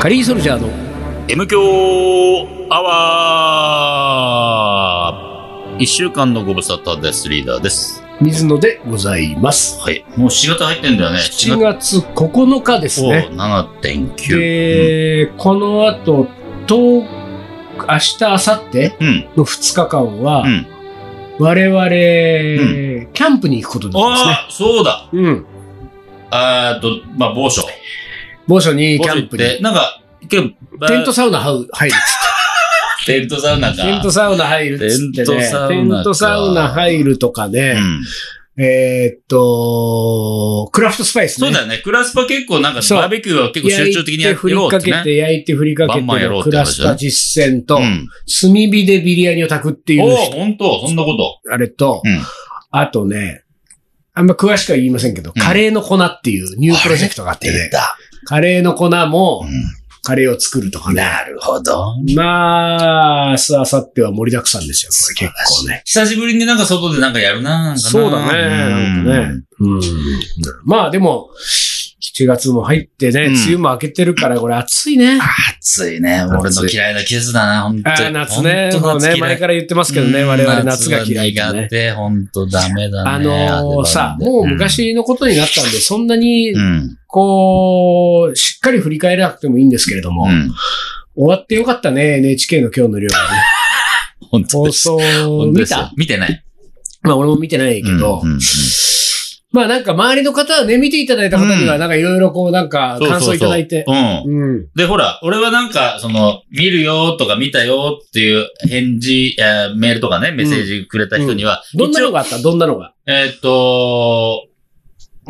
カリーソルジャーの M 強アワー一週間のご無沙汰です。リーダーです。水野でございます。はい。もう7月入ってんだよね。7月9日ですね。お7.9。で、この後、10明日、明後日うん。の2日間は、うん。我々、キャンプに行くことになりますね。ああ、そうだ。うん。あーっと、まあ、某所。某所にキャンプに。行って、なんか、テントサウナ入る入るっつっ テントサウナか。て。テントサウナ入るっつってね。テントサウナかテントサウナ入るとかね。うん。えーっと、クラフトスパイスね。そうだよね。クラスパ結構なんかバーベキューは結構集中的にやって振りろうってね。かけて、焼いて振りかけてバンバンやろうっクラスパ実践と、うん。炭火でビリヤニを炊くっていおう、お本当？そんなこと？あれと、うん。あとね、あんま詳しくは言いませんけど、うんカレーの粉っていうニュープロジェクトがあってね、た。カレーの粉もうん。カレーを作るとかね。なるほど。まあ、明日、明後日は盛りだくさんですよ、これ結構ね。久しぶりになんか外でなんかやるななんかなそうだねなんかねうん。まあでも、7月も入ってね、うん梅雨も明けてるから、これ暑いね。暑いね。俺の嫌いな季節だな、本当に。夏ね。本当ね、前から言ってますけどね、我々夏が嫌いだね。苦手、本当ダメだね。あのーさ、もう昔のことになったんで、そんなにう、ん。こう、しっかり振り返らなくてもいいんですけれども、うん。終わってよかったね、NHK の今日の量がね。本当です。放送見た？見てない。まあ俺も見てないけど、うんうんうんまあなんか周りの方はね、見ていただいた方にはなんかいろいろこうなんか感想いただいて。そうん。うん。で、ほら、俺はなんか、その、見るよとか見たよっていう返事、えーメールとかね、メッセージくれた人には、どんなのがあった？どんなのが？えーっと、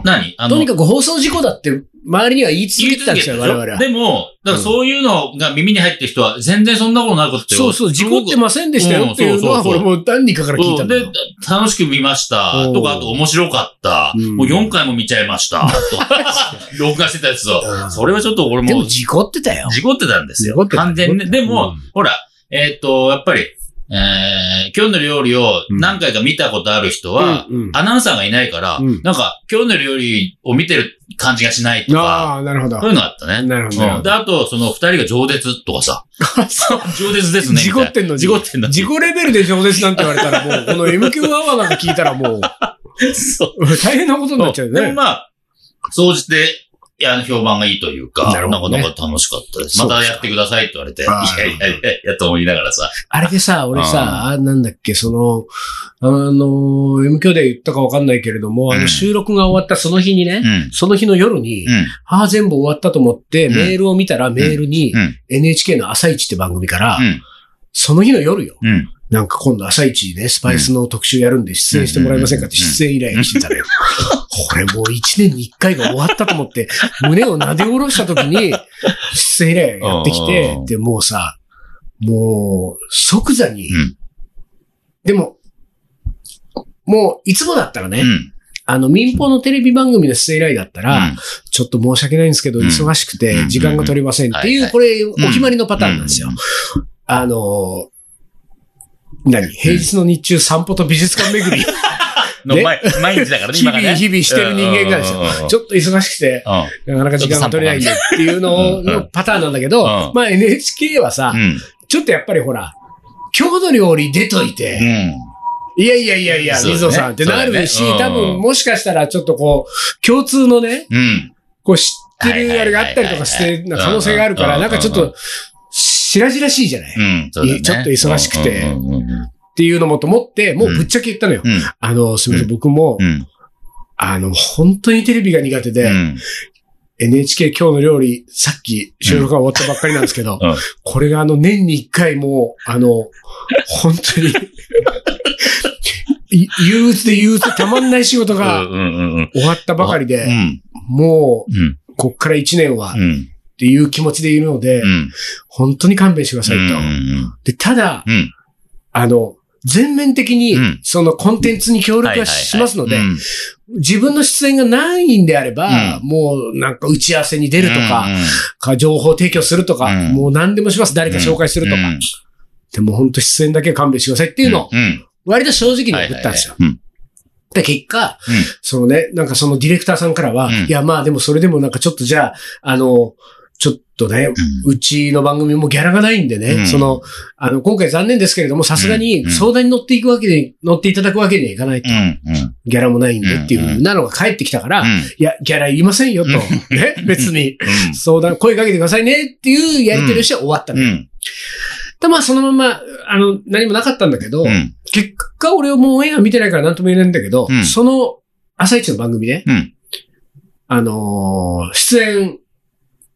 何？あの、とにかく放送事故だって周りには言い続けてたんですよ、我々は。でも、だからそういうのが耳に入ってる人は、全然そんなことないことってそうそう、事故ってませんでしたよっていうのは、うんそう何人かから聞いたんだでよ。、楽しく見ました。うんとか、あと面白かった。うんもう4回も見ちゃいました。とか、録画してたやつを。うんそれはちょっと俺もでも事故ってたよ。事故ってたんですよ。完全にね。でも、うんほら、えーっと、やっぱり、えー、今日の料理を何回か見たことある人は、うんうんアナウンサーがいないから、うんなんか、今日の料理を見てる感じがしないとか、ああ、なるほどそう。いうのあったね。なるほどなるほどうんで、あと、その二人が饒舌とかさ、饒舌ですね。事故ってんのに事故ってんのに。事故レベルで饒舌なんて言われたらもう、この MQ アワーなんか聞いたらもう、そう。大変なことになっちゃうよでもね。まあ、総じて、いや、評判がいいというか、なねなかなか楽しかったです。またやってくださいって言われて、いやいやいやいや、と思いながらさ。あれでさ、俺さ、あなんだっけ、その、あの、M 響で言ったかわかんないけれども、あうんの収録が終わったその日にねう、ん。その日の夜に、うん。ああ、全部終わったと思って、うんメールを見たらメールにう、ん。NHK の朝一って番組からう、ん。その日の夜よ。うん。なんか今度朝一ね、スパイスの特集やるんで出演してもらえませんかってうん出演依頼がしてたのよ。これもう一年に一回が終わったと思って、胸を撫で下ろした時に、出演依頼がやってきてうん、で、もうさ、もう、即座にうん、でも、もう、いつもだったらねう、ん。あの、民放のテレビ番組の出演依頼だったら、ちょっと申し訳ないんですけど、うん。忙しくうてん。時間が取れませんっていう、これ、お決まりのパターンなんですよ。あの、何？平日の日中散歩と美術館巡り、ね の毎毎日だからね、日々。日々してる人間がですよ。よちょっと忙しくて、なかなか時間が取れないんでっていうのうんのパターンなんだけど、うん。まあ NHK はさう、ん。ちょっとやっぱりほら、郷土料理出といて、いやいやいやいや、水野さんってなるし、多分もしかしたらちょっとこう、共通のね。こう知ってるあれがあったりとかして、な可能性があるから、うん。なんかちょっと、白々しいじゃない？うん。そうだねちょっと忙しくてうんうんうんっていうのもと思って、もうぶっちゃけ言ったのよ。うん。あの、すみません、うん僕も、うん。あの、本当にテレビが苦手で、うん NHK 今日の料理、さっき収録が終わったばっかりなんですけど、うんこれがあの、年に一回もう、あの、本当に、い憂鬱で憂鬱でたまんない仕事がうんうんうん。終わったばかりで、うん。もう、うん。こっから一年は、っうん。ていう気持ちでいるので、うん。本当に勘弁してくださいと。うん。で、ただ、うん。あの、全面的にうん、そのコンテンツに協力はしますので自分の出演がないんであれば、うもうなんか打ち合わせに出るとか、うんか情報提供するとか、うんもう何でもします。誰か紹介するとか。うんでも本当出演だけは勘弁してくださいっていうのを、うん。割と正直に送ったんですよ。で、結果、うんそのね、なんかそのディレクターさんからは、うんいやまあでもそれでもなんかちょっとじゃあ、あの、ちょっとね、うちの番組もギャラがないんでね、うんその、あの、今回残念ですけれども、さすがにうん相談に乗っていくわけで、乗っていただくわけにはいかないと。ギャラもないんでっていうなのが返ってきたから、うんいや、ギャラいりませんよと。ね、別に。うん相談、声かけてくださいねっていうやり取りをして終わったの。うん。で、まあ、そのまま、あの、何もなかったんだけど、うん。結果俺はもうオンエア見てないから何とも言えないんだけど、うんその、朝一の番組で、うん。あのー出演、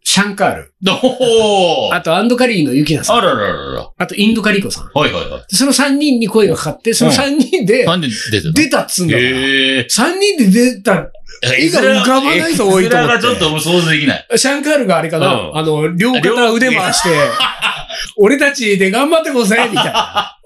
シャンカール、おーあとアンドカリーのユキナさん、あららららら。あとインドカリコさん。はいはいはい。でその3人に声がかかって、その3人でなんで出てたの？出たっつうんだから。へえ。3人で出た、絵が浮かばないと多いと思ってがちょっともう想像できない。シャンカールがあれかな、うんあの、両肩腕回して、俺たちで頑張ってこせみたいな。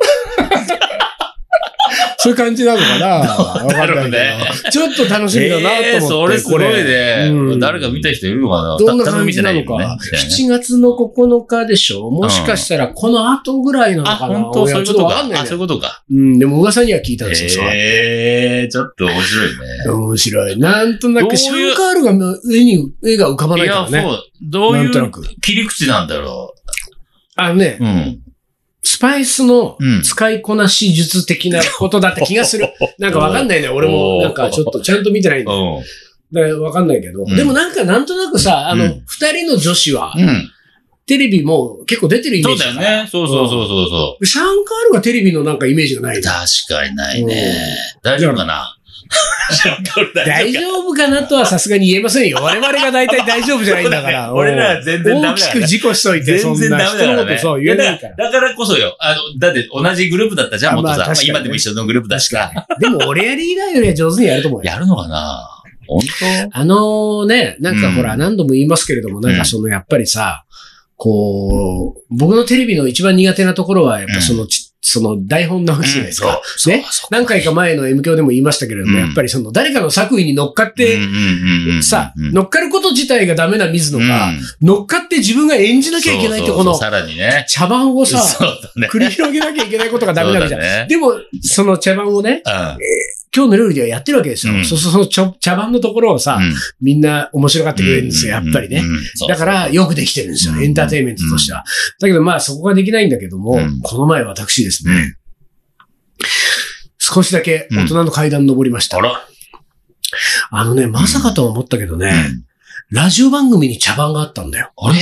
そういう感じなのかな わかるねど。ちょっと楽しみだなと思って。えーそれすごいこれね。うん誰か見た人いるのかなどんなた感じなのか。ね7月の9日でしょもしかしたらこの後ぐらいなのあ、かな本当？そういうことか。あ、そういうことか。うん、でも噂には聞いたんですよ。ええ、ちょっと面白いね。面白い。なんとなく、シャンカールが上に、絵が浮かばないいや、からね。そう。どういう切り口なんだろあのねう。、うん。スパイスのうん使いこなし術的な ことだった気がする。なんかわかんないね。俺もなんかちょっとちゃんと見てないんだ。うん。だからわかんないけど。うんでもなんかなんとなくさ、あのうん、二人の女子は、うん。テレビも結構出てるイメそうージからだよね。そうそうそうそうそシャンカールがテレビのなんかイメージがなう。いな。確かにないね。大丈夫かな？大丈夫かなとはさすがに言えませんよ。我々が大体大丈夫じゃないんだから。俺らは全然ダメだ大きく事故しといて、そ全然んなダメだからね。人のことそう言えないから。だだからこそよ。あの、だって同じグループだったじゃん、あもっとさ。まあまあ今でも一緒のグループだしさ。でも俺やリーダーよりは上手にやると思うよ。やるのかな？本あのね、なんかほら、うん何度も言いますけれども、なんかそのやっぱりさ、こう、僕のテレビの一番苦手なところは、やっぱそのち、その台本なわけじゃないですか。そうね。何回か前の M 教でも言いましたけれども、うんやっぱりその誰かの作為に乗っかって、さ、の乗っかること自体がダメな水野が、乗っかって自分が演じなきゃいけないってこのさらにね。茶番をさ、ね。繰り広げなきゃいけないことがダメなわけじゃん。ねでも、その茶番をね、今日のルールではやってるわけですよ。うんそうそう、その茶茶番のところをさ、うんみんな面白がってくれるんですよ、やっぱりね。だから、よくできてるんですよ、うんエンターテインメントとしては。だけど、まあ、そこができないんだけども、うんこの前私ですね、うん少しだけ大人の階段登りました。あら。あのね、まさかとは思ったけどね、うんラジオ番組に茶番があったんだよ。あれ？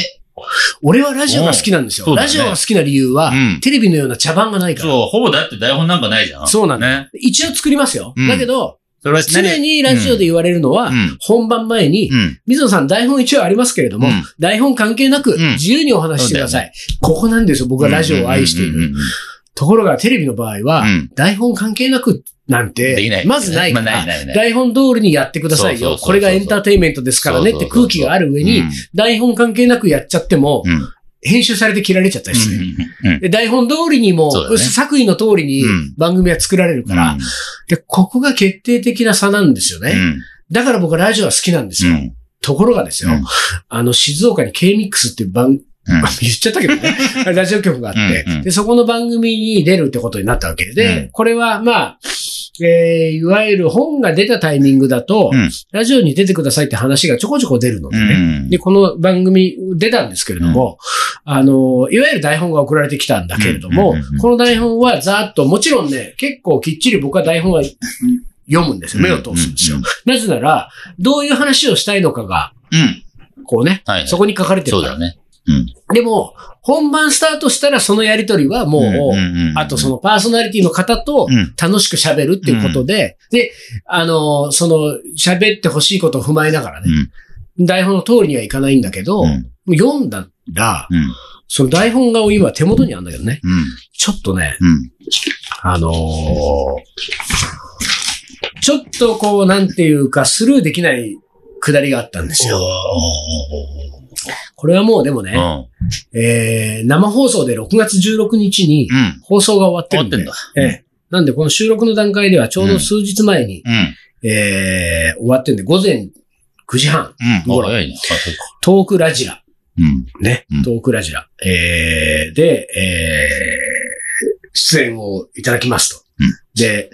俺はラジオが好きなんですよ。ねラジオが好きな理由は、うんテレビのような茶番がないから。そう、ほぼだって台本なんかないじゃん。そうなんだね。一応作りますよ。うんだけど、それは常にラジオで言われるのは、うん。本番前に、うん。水野さん台本一応ありますけれども、うん台本関係なくうん自由にお話ししてください。ここなんですよ、僕はラジオを愛している。ところがテレビの場合は、うん台本関係なくなんて。まずないかまあら。台本通りにやってくださいよ。これがエンターテインメントですからねって空気がある上に、台本関係なくやっちゃっても。編集されて切られちゃったりする。台本通りにも、作為の通りにうん番組は作られるから、で、ここが決定的な差なんですよね。うんだから僕はラジオは好きなんですよ。うんところがですよ、うんあの、静岡に K-MIX っていう番、うん 言っちゃったけどね、ラジオ局があって、うんうん。で、そこの番組に出るってことになったわけで、うん。これはまあ、えー、いわゆる本が出たタイミングだと、うん。ラジオに出てくださいって話がちょこちょこ出るのでね。うん。で、この番組出たんですけれども、あの、いわゆる台本が送られてきたんだけれども、うんうんうんうん。この台本はざーっと、もちろんね、結構きっちり僕は台本は読むんですよ。目を通すんですよ。うんなぜなら、どういう話をしたいのかが、うん。こうね、はいはい。そこに書かれてるから。そうだね。うん。でも、本番スタートしたらそのやりとりはもう、あとその、のパーソナリティの方とうん楽しく喋るっていうことで、で、あの、その喋ってほしいことを踏まえながらね、台本の通りにはいかないんだけど、うん読んだら、うん。その台本が今手元にあるんだけどね、うん。ちょっとね、うん。あのーちょっとこう、なんていうか、スルーできない下りがあったんですよ。これはもうでもね、うん。えー、生放送で6月16日にうん。放送が終わってるんで、終わってんだ。ええなんでこの収録の段階ではちょうど数日前に、うん。えー、終わってんで、午前9時半、うん。ほら早いね。あそうかトークラジラ、うん。ね、うんトークラジラ、えー、で、えー、出演をいただきますと。うんで、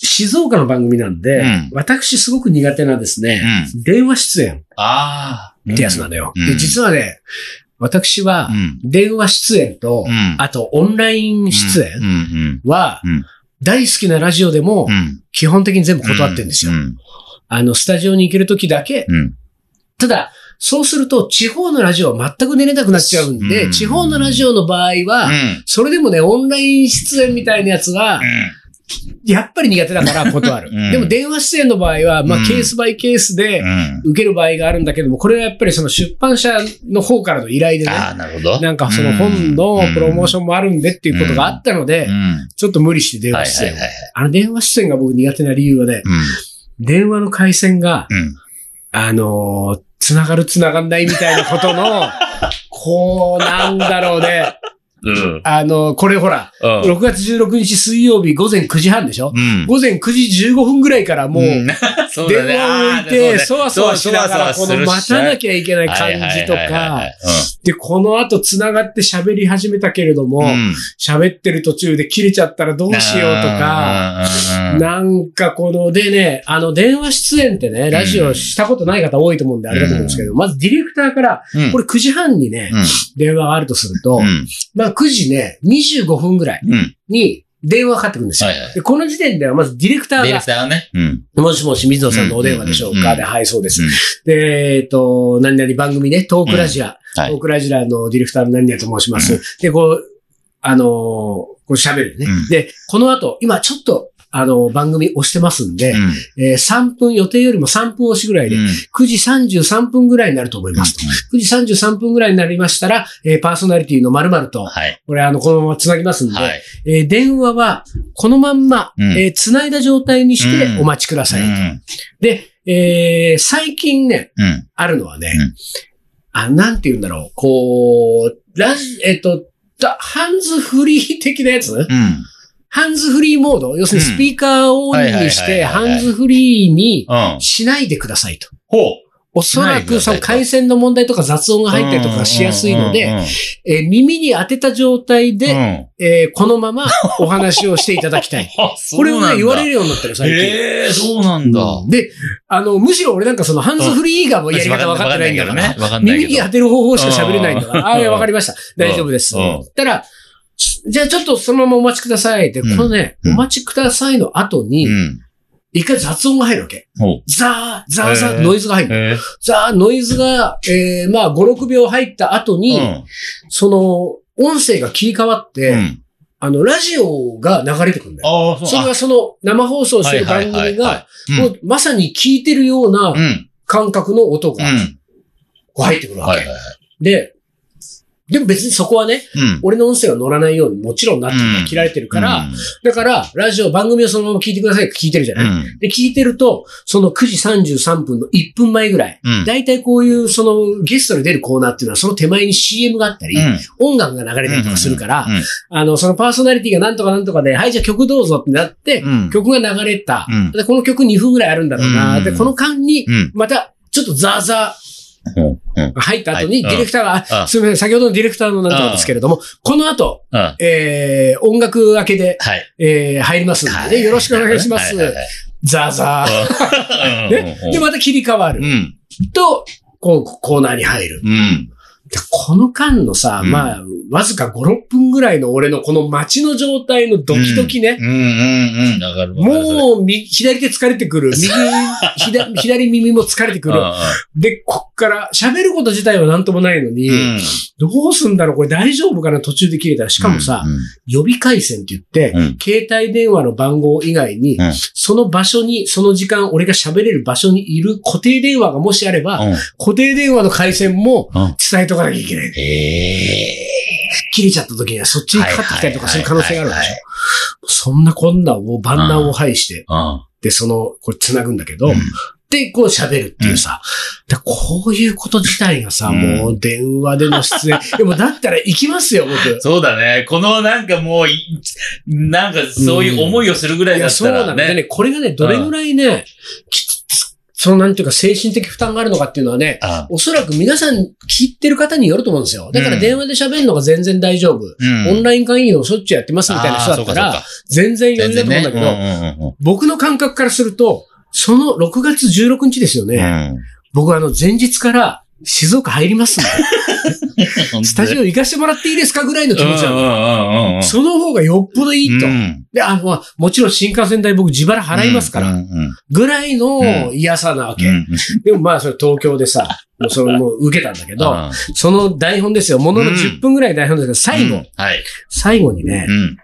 静岡の番組なんで、うん私すごく苦手なですうね、ん。電話出演ああ。ってやつなんだよ。うんで実はね、私はうん。電話出演と、うん。あとオンライン出うん演うん。はうん、大好きなラジオでもう、ん。基本的に全部断ってるんですよ。うん。あの、スタジオに行けるときだけ。うん。ただ、そうすると、地方のラジオは全く寝れなくなっちゃうんで、うん地方のラジオの場合うは、ん。それでもね、オンライン出演みたいなやつは、やっぱり苦手だから断る。うんでも電話出演の場合は、まあうんケースバイケースでうん。受ける場合があるんだけども、これはやっぱりその出版社の方からの依頼でね、ああ、なるほど。なんかその本のプロモーショョンもあるんでっていうことがあったのでう、ん。ちょっと無理して電はい話出演。あの電話出演が僕苦手な理由はね、うん。電話の回線が、うん。あのー、つながるつながんないみたいなことの、こう、なんだろうね。うん。あの、これほら、うん。6月16日水曜日午前9時半でしょ？うん。午前9時15分ぐらいからもう、電話を置いて、そわそわしながら、この待たなゃきゃいけない感じとか、うで、この後繋がって喋り始めたけれども、ん。喋ってる途中で切れちゃったらどうしようとか、うん、なんかこの、でね、あの、電話出演ってね、ラジオしたことない方多いと思うんであれだと思うんですけど、まずディレクターから、うん、これ9時半にね、うん、電話があるとすると、うん、まあ9時ね、25分ぐらいうん。に電話がかかってくるんですよ。はいはい。で、この時点ではまずディレクターがディレク、ターはね。うん。もしもし水野さんのお電話でしょうか、うんで、はい、そうです。うんで、えっ、と、何々番組ね、トークラジラ、はいトークラジラのディレクターの何々と申します。で、こう、あのーこう喋るね、うんで、この後、今ちょっと、あの番組押してますんで、うん。えー3分、予定よりも3分押しぐらいで、うん9時33分ぐらいになると思いますと。9時33分ぐらいになりましたら、えーパーソナリティの〇〇と、はい。これあの、このまま繋ぎますんで、はい。えー電話は、このまんま、うんえー繋いだ状態にしてうんお待ちください。うん。で、えー最近ね、うん。あるのはね、うんあ、なんて言うんだろう、こう、ラジ、えっと、だハンズフリー的なやつ？うん。ハンズフリーモード要するにスピーカーをオンにして、ハンズフリーにうん。しないでくださいと。ほう。おそらくその回線の問題とか雑音が入ったりとかしやすいので、えー耳に当てた状態うん、で、うん。えーこのままお話をしていただきたい。あ、これをね、言われるるようになってる、最近。ええ、そうなんだ。で、あの、むしろ俺なんかそのハンズフリー以外もやり方分かってないんだから、ね。耳に当てる方法しか喋れないんだから、ああ、いやわかりました。大丈夫です。うんたら、じゃあちょっとそのままお待ちくださいって、うんこのね、うんお待ちくださいの後にう、ん。一回雑音が入るわけ。ザー、ザーザーノイズが入るの。えザー、ノイズが、えー、まあ、5、6秒入った後え。に、うん。その、音声が切り替わって、うん。あの、ラジオが流れてくるんだよ。それがその生放送してる番組が、まさに聞いてるようなうん。感覚の音がうん。こう入ってくるわけ。で、でも別にそこはね、うん。俺の音声が乗らないようにもちろんなってるからうん切られてるから、だから、ラジオ、番組をそのまま聞いてくださいって聞いてるじゃうん。ない、うん。で、聞いてると、その9時33分の1分前ぐらい、うん。だいたいこういうそのゲストで出るコーナーっていうのはその手前に CM があったり、うん。音楽が流れたりとかするから、うんあの、そのパーソナリティがなんとかなんとかで、はい、じゃあ曲どうぞってなって、うん。曲が流れた。うんで、この曲2分ぐらいあるんだろうな。うんで、この間に、うん。また、ちょっとザーザうん。ーが入った後に、はい。ディレクターが、うん。あすみません、先ほどのディレクターのなんとかですけれども、この後。えー、音楽明けで、えー、入りますんでね、よろしくお願いします。はい。はい。はい。ザーザー。ね。で、また切り替わる。う。ん。と、こう、コーナーに入る。うん。でこの間のさ、うんまあ、わずか5、6分ぐらいの俺のこの街の状態のドキドキね。うん。うん。うん。わかるわかる。もう、右、左手疲れてくる。右、左、左耳も疲れてくる。で、こっから、喋ること自体はなんともないのに、うん。どうすんだろうこれ大丈夫かな途中で切れたら。しかもさ、予備回線って言って、うん携帯電話の番号以外に、うんその場所に、その時間、俺が喋れる場所にいる固定電話がもしあれば、うん。固定電話の回線もうん。伝えとかなきゃいけない。へえ。切れちゃった時にはそっちにかかってきたりとかする可能性があるでしょ。そんなこんなを万難を排して、はで、その、これ繋ぐんだけど、いはい。で、こう喋るっていうさ、でこういうこと自体がさ、うんもう電話での出演。でもだったら行きますよ、僕。そうだね。このなんかもうい、なんかそういう思いをするぐらいだっそうなの。でたらね。ね、これがね、どれぐらいね、きつ、そのなんていうか精神的負担があるのかっていうのはね、あおそらく皆さん聞いてる方によると思うんですよ。だから電話で喋るのが全然大丈夫。うんオンライン会議をしょっちゅうやってますみたいな人だったら全然余全裕だと。思うんだけど、うんうんうん僕の感覚からすると、その6月16日ですよね。うん僕はあの前日から静岡入りますんで、うん。スタジオ行かせてもらっていいですかぐらいの気持ちなの。その方がよっぽどいいと。うんで、あの、もちろん新幹線代僕自腹払いますから、ぐらいの嫌さなわけ。うんうんでもまあ、それ東京でさ、もうそれもう受けたんだけど、うんその台本ですよ。もののうん10分ぐらい台本ですけど、最後、うんはい。最後にね、うん。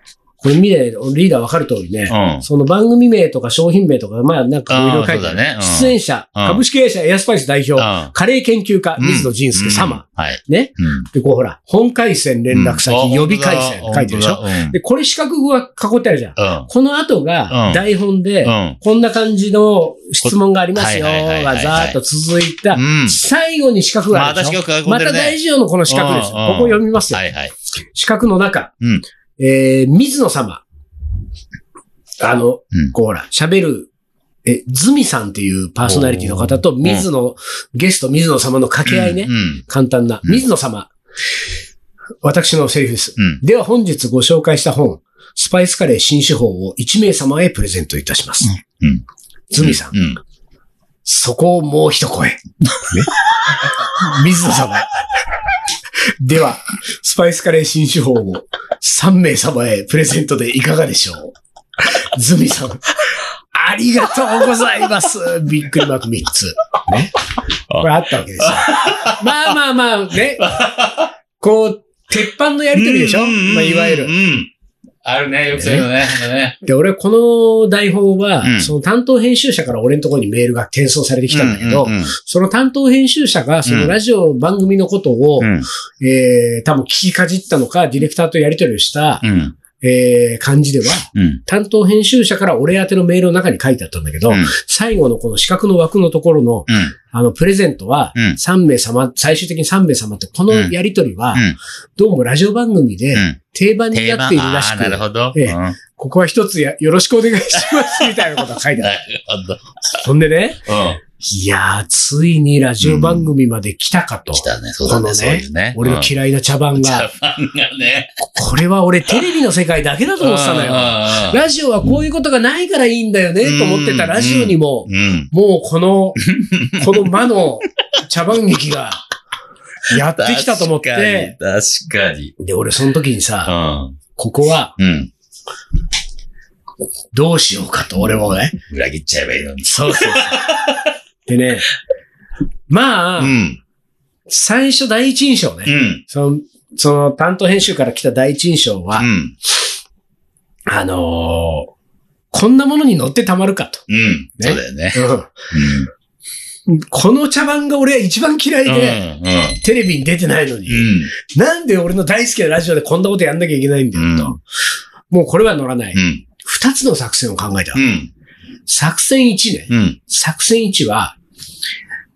これ見て、リーダーわかる通りね、うん。その番組名とか商品名とか、まあなんかいろいろ書いてあるねうん出演者、うん株式会社エアスパイス代表、うんカレー研究家、水野仁介うん様。はい。ね。うん。で、こうほら、本回線連絡先、うん予備回線書いてるでしょ？うんで、これ四角語が囲ってあるじゃん。うん。この後うんが台本で、うん。こんな感じの質問がありますよ、がざーっと続いたう。ん。最後に四角があるでしょ？また大事よのこの四角ですここ読みますよ。はいはい。四角の中。うんえー、水野様。あの、うんこうほら、喋る、え、ズミさんっていうパーソナリティの方と、水野、ゲスト水野様の掛け合いね。うん。簡単な。うん水野様。私のセリフです。うん。では本日ご紹介した本、スパイスカレー新手法を1名様へプレゼントいたします。うん。ズミさん。うん。そこをもう一声。ね。水野様。では、スパイスカレー新手法を3名様へプレゼントでいかがでしょう？ズミさん。ありがとうございます。びっくりマーク3つ。ね？これあったわけですよ。まあまあまあ、ね。こう、鉄板のやりとりでしょ？うんまあ、いわゆるう。ん。あるね、よくそういうのね。ねで、俺、この台本は、うんその担当編集者から俺のところにメールが転送されてきたんだけど、その担当編集者が、そのラジオ番組のことを、うん。えー、多分聞きかじったのか、ディレクターとやり取りをした、うん。えー、感じでは、うん。担当編集者から俺宛てのメールの中に書いてあったんだけど、うん最後のこの四角の枠のところの、うん。あの、プレゼントは、うん3名様、最終的に3名様って、このやり取りは、うんどうもラジオ番組でうん。定番に定番なっているらしあーなるく、ほど。ええうんなるここは一つやよろしくお願いします、みたいなことが書いてある。ほど。ほんでね、うん。いやー、ついにラジオ番組まで来たかと。来たね、そうだね、このねね。俺の嫌いな茶番うん。茶が、番がね。これは俺テレビの世界だけだと思ってたのよ。よラジオはこういうことがないからいいんだよね、と思ってたラジオにも、うん。もうこの、この魔の茶番劇がやってきたと思って、確かに。で、俺その時にさ、確ここは。どうしようかと、俺もね。裏切っちゃえばいいのに。そうそうそう。でね、まあ、うん。最初第一印象ね。うん。その、その担当編集から来た第一印象は、うん。あのーこんなものに乗ってたまるかと。うん。そうだよね。うんこの茶番が俺は一番嫌いうん。で、うん。テレビに出てないのに、うん。なんで俺の大好きなラジオでこんなことやんなきゃいけないんだよと。うんもうこれは乗らない。うん。二つの作戦を考えた。作戦1ね。うん。作戦1は、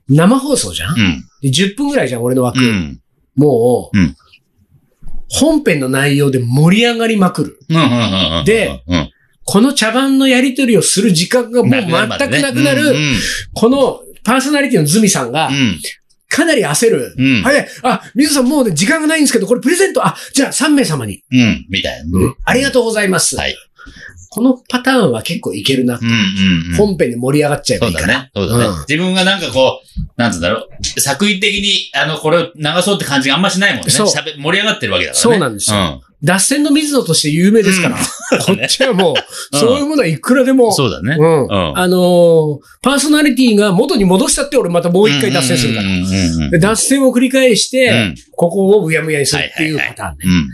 生放送じゃん、うん。で ?10 分ぐらいじゃん、俺の枠。うん。もう、うん本編の内容で盛り上がりまくる。うん。で、うん。この茶番のやりとりをする時間がもう全くなくなる、うん。このパーソナリティのズミさんがう、ん。かなり焦る。うん。はい、あ、水野さんもうね、時間がないんですけど、これプレゼント、あ、じゃあ3名様に。うん。みたいな。ありがとうございます。はい。このパターンは結構いけるな。うん。うん。本編で盛り上がっちゃえばいういから。そだね。だねうん。自分がなんかこう、なんつうんだろう。作為的に、あの、これを流そうって感じがあんましないもんね。そう喋盛り上がってるわけだからね。そうなんですよ脱線の水野として有名ですから。こっちはもう、うんそういうものはいくらでもうん。。そうだね。うん。うんあのーパーソナリティが元に戻したって俺またもう一回脱線するから。脱線を繰り返して、うんここをうやむやにするっていうパターンね。うん。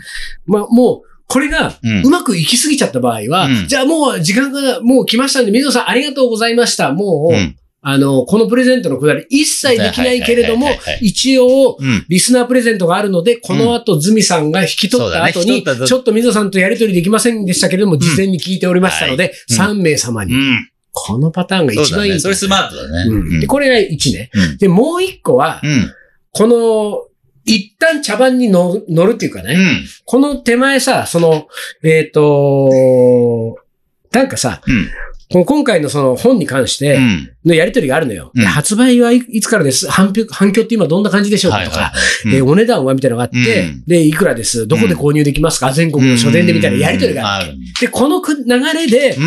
まあ、もう、これが、うまくいきすぎちゃった場合は、うんじゃあもう時間がもう来ましたんで、水野さんありがとうございました。もう、うん。あの、このプレゼントのくだり一切できないけれども一応、うん。リスナープレゼントがあるので、この後、ズミさんが引き取った後に、ちょっと水野さんとやりとりできませんでしたけれども、事前に聞いておりましたので、はい3名様に。うん。このパターンが一番いい。それスマートだね。うんで、これが1ね。うん。で、もう1個は、うん。この、一旦茶番に乗る乗るっていうかね、うん。この手前さ、その、えっ、と、なんかさ、うん。今回のその本に関してうん。のやりとりがあるのよ。うん。で発売はいいつからです？反響反響って今どんな感じでしょうかとか、はいはいえーお値段はみたいなのがあって、うん。で、いくらです？どこで購入できますか、全国の書店でみたいなやりとりがある。で、このく流れでう、ん。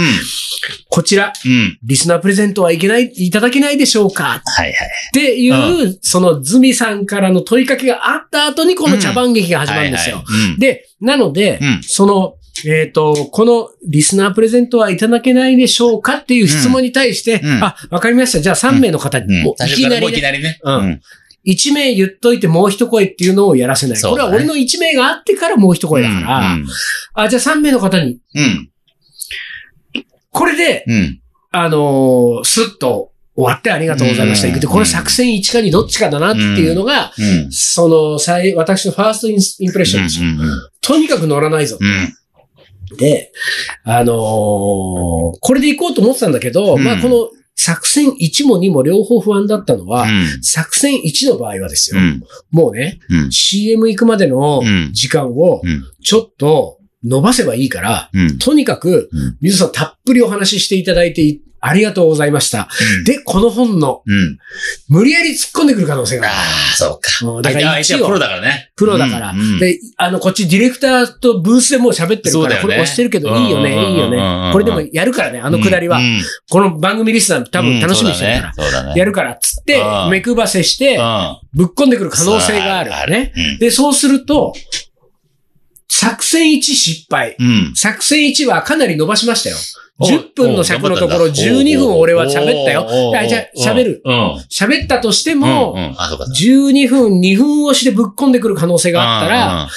こちら、うん。リスナープレゼントはいけない、いただけないでしょうか？はいはい。っていう、そのズミさんからの問いかけがあった後にこの茶番劇が始まるんですよ。はいはい。うん。で、なので、うん。その、えっ、と、このリスナープレゼントはいただけないでしょうかっていう質問に対して、うんうんあ、わかりました。じゃあ3名の方に、うんもういきなもういり、ね、きなりね。うんうん。1名言っといてもう一声っていうのをやらせない。ねこれは俺の1名があってからもう一声だから、うんあ、じゃあ3名の方に、うん。これで、うん。あのースッと終わってありがとうございました。うんで、これ作戦1か2どっちかだなっていうのが、うん。その、最、私のファーストインインプレッションですよ。うん。とにかく乗らないぞ。うん。で、あのーこれで行こうと思ってたんだけど、うんまあこの作戦1も2も両方不安だったのは、うん。作戦1の場合はですよ、うん。もうね、うん。CM 行くまでのうん時間をうん。ちょっと伸ばせばいいから、うん。とにかくうん、水野さんたっぷりお話ししていただいてありがとうございました。で、この本のうん。無理やり突っ込んでくる可能性があああ、そうか。る。うんだから一相手はプロ応、だからね。プロだから。うんうんで、あの、こっちディレクターとブースでもう喋ってるから、ねこれ押してるけどいいよね、うんうんうんうんいいよね。これでもやるからね、あのくだりはう。んこの番組リスナー多分楽しみにしてるから。ね。ね。やるからっつってう、ん目くばせして、うん。ぶっ込んでくる可能性がある。ね。うん。で、そうすると、作戦1失敗。うん。作戦1はかなり伸ばしましたよ。お10分の尺のところお頑張ったんだ12分俺は喋ったよじゃあ喋るうん。喋ったとしてうん。も、うん。あ、そうか。12分、2分押しでぶっ込んでくる可能性があったら、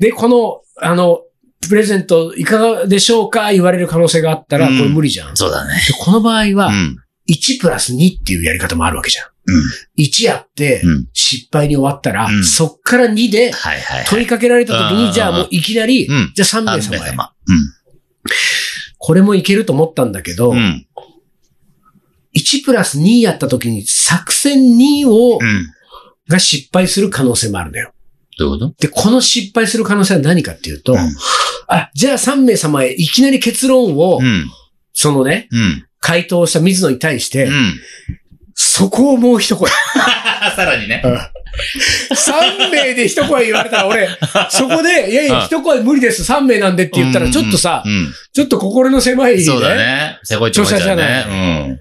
で、この、あの、プレゼントいかがでしょうか言われる可能性があったら、うんこれ無理じゃん。うんそうだね。でこの場合はう、ん。1プラス2っていうやり方もあるわけじゃん。うん。1やってう、ん。失敗に終わったら、うんそっから2で。問いかけられた時に、うんじゃあもういきなり、うん。じゃあ3名三様へ。様。これもいけると思ったんだけど、うん。うん。1プラス2やった時に作戦2を、うん。が失敗する可能性もあるんだよ。どういうこと？で、この失敗する可能性は何かっていうと、うんあ、じゃあ3名様へいきなり結論を、うん。そのね、うん。回答した水野に対して、うん。そこをもう一声。さらにね。3名で一声言われたら俺、そこで、いやいや、うん一声無理です、3名なんでって言ったら、ちょっとさう、ん。ちょっと心の狭い、ね、そうだね。せこいちょこいちゃう著者じゃね。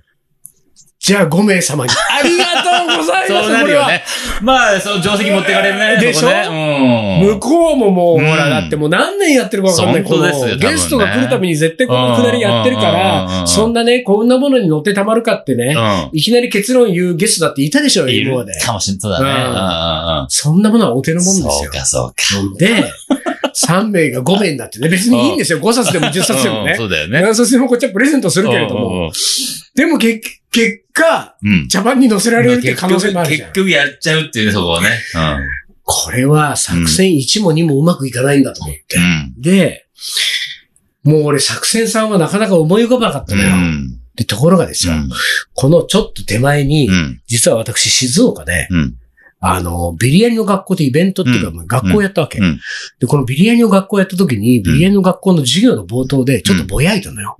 じゃあ5名様に。ありがとうござうん。います、そうな。るよね。まあ、そう、定石持ってかれるね。でしょ？ねうん。向こうももう、うんほら、だってもう何年やってるかわかんない。本当ですよこのゲストが来るたびに絶対このくだりやってるから、うんそんなね、こんなものに乗ってたまるかってね、うん。いきなり結論言うゲストだっていたでしょ、い今まで。るかもしれない。そうだね。そんなものはお手のもんですよ。そうか、そうか。で、3名が5名になってね、別にいいんですよ。5冊でも10冊でもうんね。そうだよね。何冊でもこっちはプレゼントするけれども。でも結結果。茶番に乗せられるって可能性もあるじゃん結。局やっちゃうっていうね、そこをね。これは作戦1も2もうまくいかないんだと思ってう。ん。で、もう俺作戦さんはなかなか思い浮かばなかったうのよ。ん。で、ところがですよ、このちょっと手前に、うん。実は私静岡で、うん。あの、ビリヤニの学校でイベントっていうか、うんまあ学校をやったわけ、うんで、このビリヤニの学校をやった時に、ビリヤニの学校の授業の冒頭でちょっとぼやいたのよ。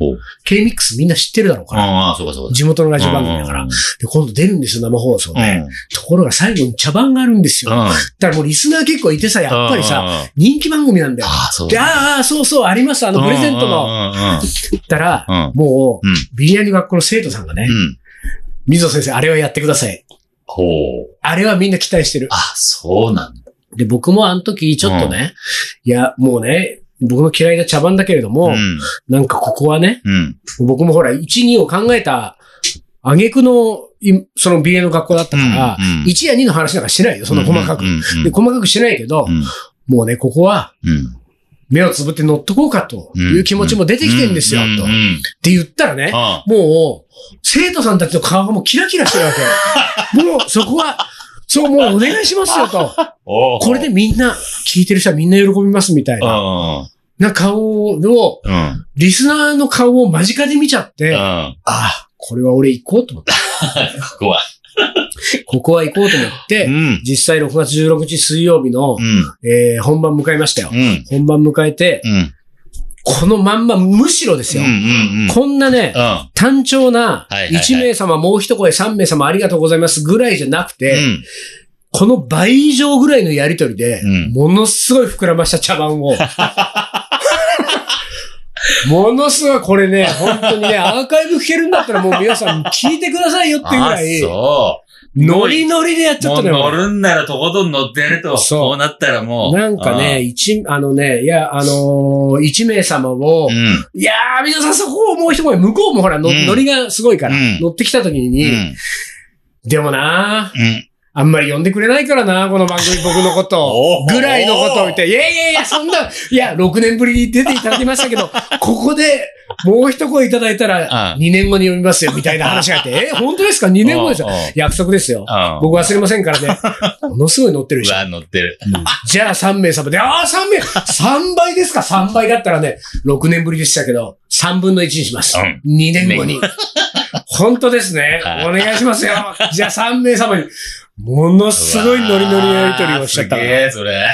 K-MIX みんな知ってるだろうから。ああ、そうかそうか。地元のラジオ番組だから。うんで、今度出るんですよ、生放送で。うん。ところが最後に茶番があるんですよ。うん。だからもうリスナー結構いてさ、やっぱりさ、さ、人気番組なんだよ。ああ、そう。ああ、そうそう、あります。あの、プレゼントの、ったら。もう、うん。ビリヤニ学校の生徒さんがね、うん。水野先生、あれはやってください。ほう。あれはみんな期待してる。あ、そうなんだ。で、僕もあの時、ちょっとね、いや、もうね、僕の嫌いな茶番だけれども、うん。なんかここはね、うん。僕もほら、1、2を考えた、挙句の、いそのビリヤニの学校だったから、うんうん1や2の話なんかしてないよ、その細かく。うんうんうんで、細かくしてないけど、うんもうね、ここは、うん。目をつぶって乗っとこうかという気持ちも出てきてんですよ、と。って言ったらね、あもう、生徒さんたちの顔がもうキラキラしてるわけ。もう、そこは、そう、もうお願いしますよと。おこれでみんな、聞いてる人はみんな喜びますみたいな、うん。な顔を、うん。リスナーの顔を間近で見ちゃって、うん。ああ、これは俺行こうと思って。ここは。ここは行こうと思って、うん。実際6月16日水曜日の、うん。えー本番迎えましたよ。うん。本番迎えて、うん。このまんま、むしろですうんよ。うんうん。こんなね、うん。単調なはいはいはい1名様もう一声3名様ありがとうございますぐらいじゃなくて、うん。この倍以上ぐらいのやりとりで、うんものすごい膨らました茶番を。ものすごい、これね、本当にね、アーカイブ聞けるんだったらもう皆さん聞いてくださいよっていうぐあらい、そノリノリでやっちゃったのよ。乗るんならとことん乗ってやると。そうこうなったらもう。なんかね、一、あのね、いや、あのー一名様を、うん。いやー、皆さんそこをもう一声、向こうもほら、のうんノリがすごいから、うん乗ってきた時うに、ん。でもなー、うん。あんまり呼んでくれないからな、この番組僕のこと ぐらいのことを言って、いやいやいや、そんな、いや、6年ぶりに出ていただきましたけど、ここでもう一声いただいたら、うん2年後に読みますよ、みたいな 話があって、え、本当ですか ?2 年後ですよ。約束ですよ。うん。僕忘れませんからね。ものすごい乗ってるし。うわ、乗ってる。じゃあ3名様で、ああ、3名、3倍ですか ?3 倍だったらね、6年ぶりでしたけど、3分の1にします。うん2年後に。本当ですね。はいお願いしますよ。じゃあ3名様に。ものすごいノリノリのやりとりをしちゃったすげえ、それ。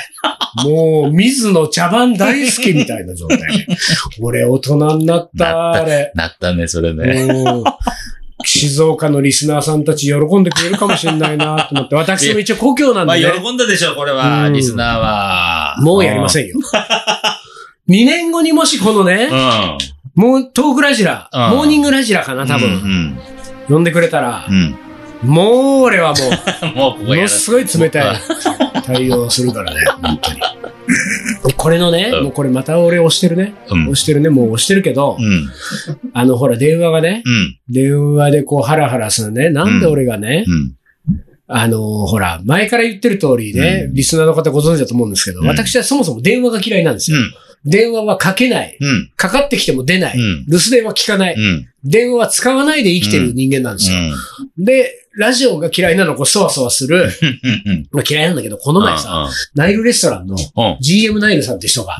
もう、水野茶番大好きみたいな状態。俺、大人になった、なったあれ。なったね、それね。うん静岡のリスナーさんたち喜んでくれるかもしれないなと思って。私も一応故郷なんまあ。喜んだでしょ、これは、うんリスナーは。もうやりませんよ。2年後にもしこのねう、ん。もうトークラジラ、うんモーニングラジラかな、多う分。ん。呼んでくれたらう、ん。もう俺はもうん。もう。ものすごい冷たい対応するからね、本当に。これのね、うんもうこれまた俺押してるね。うん押。してるね、もう押してるけどう、ん。あの、ほら、電話がね、うん。電話でこう、ハラハラするね。なんで俺がね、うん。あの、ほら、前から言ってる通りね、うんリスナーの方ご存知だと思うんですけど、うん私はそもそも電話が嫌いなんですよ。うん。電話はかけない。うん。かかってきても出ない。うん。留守電は聞かない。うん。電話は使わないで生きてる人間なんですよ。で、ラジオが嫌いなの、こう、そわそわする。うん。まあ嫌いなんだけど、この前さ、ナイルレストランのうん。GM ナイルさんって人が、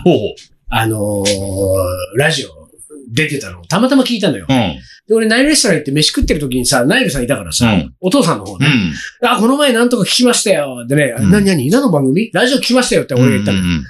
あのーラジオ出てたのをたまたま聞いたのよ。う。うん。で、俺ナイルレストラン行って飯食ってる時にさ、ナイルさんいたからさ、うんお父さんの方ね、うん。あ、この前なんとか聞きましたよ。でね、うんな、になに何の番組？ラジオ聞きましたよって俺が言ったの。うん。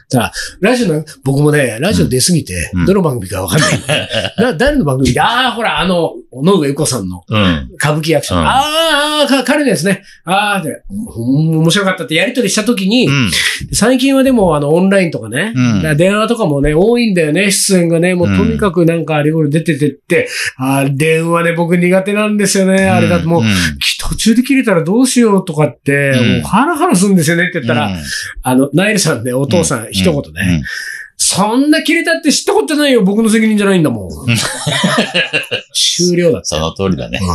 ラジオの、僕もね、ラジオ出すぎてうん、どの番組かわかんない。な誰の番組？で、ああ、ほら、あの、野上由子さんのうん。歌舞伎役者。うんあーあ彼のやつね。ああ、で、うん面白かったってやりとりしたときに、うん。最近はでも、あの、オンラインとかね、うんだから電話とかもね、多いんだよね、出演がね。もう、うんとにかくなんかあれこれ出ててって、あー電話ね、僕苦手なんですよね。あれだともう、ん。途中で切れたらどうしようとかって、うん。もうハラハラするんですよねって言ったら、うん。あの、ナイルさんね、お父さん、一言ね、うんそんな切れたって知ったことないよ、僕の責任じゃないんだもん。終了だっ。その通りだね。うん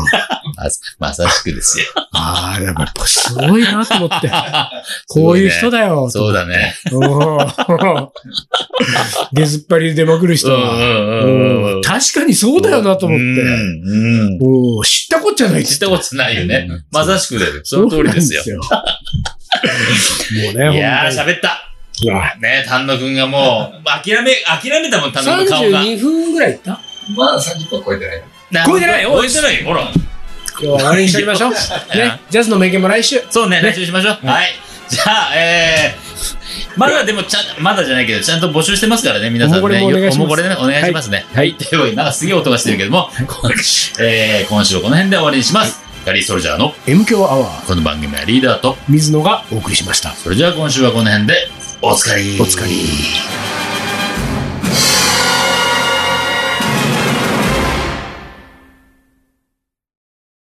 ままさしくですよ。ああ、やっぱすごいなと思って。こういう人だよ。そうだね。うん出ずっぱりで出まくる人は。確かにそうだよなと思って。うん。うん。うん知ったこっちゃない知ったことないよね。まさしくだよ。その通りですよ。もうね、いやー、本喋った。ね丹野くんがもう、諦め、諦めたもん、丹野の顔が。32分ぐらいいった？まだ30分超えてない。な超えてない超えてないほら。今日は終わりにしておきましょう。ね。ジャズの名言も来週。そうね、来週しましょう。はい。じゃあ、えー、まだでもちゃん、まだじゃないけど、ちゃんと募集してますからね、皆さんね。おもこれもお願いしますおもこれね、お願いしますね。はいはい。というわけで、なんかすげえ音がしてるけども、えー、今週はこの辺で終わりにします。ガリーソルジャーの M 強アワー、この番組はリーダーと、水野がお送りしました。それじゃあ今週はこの辺で、お疲れ。お疲れ。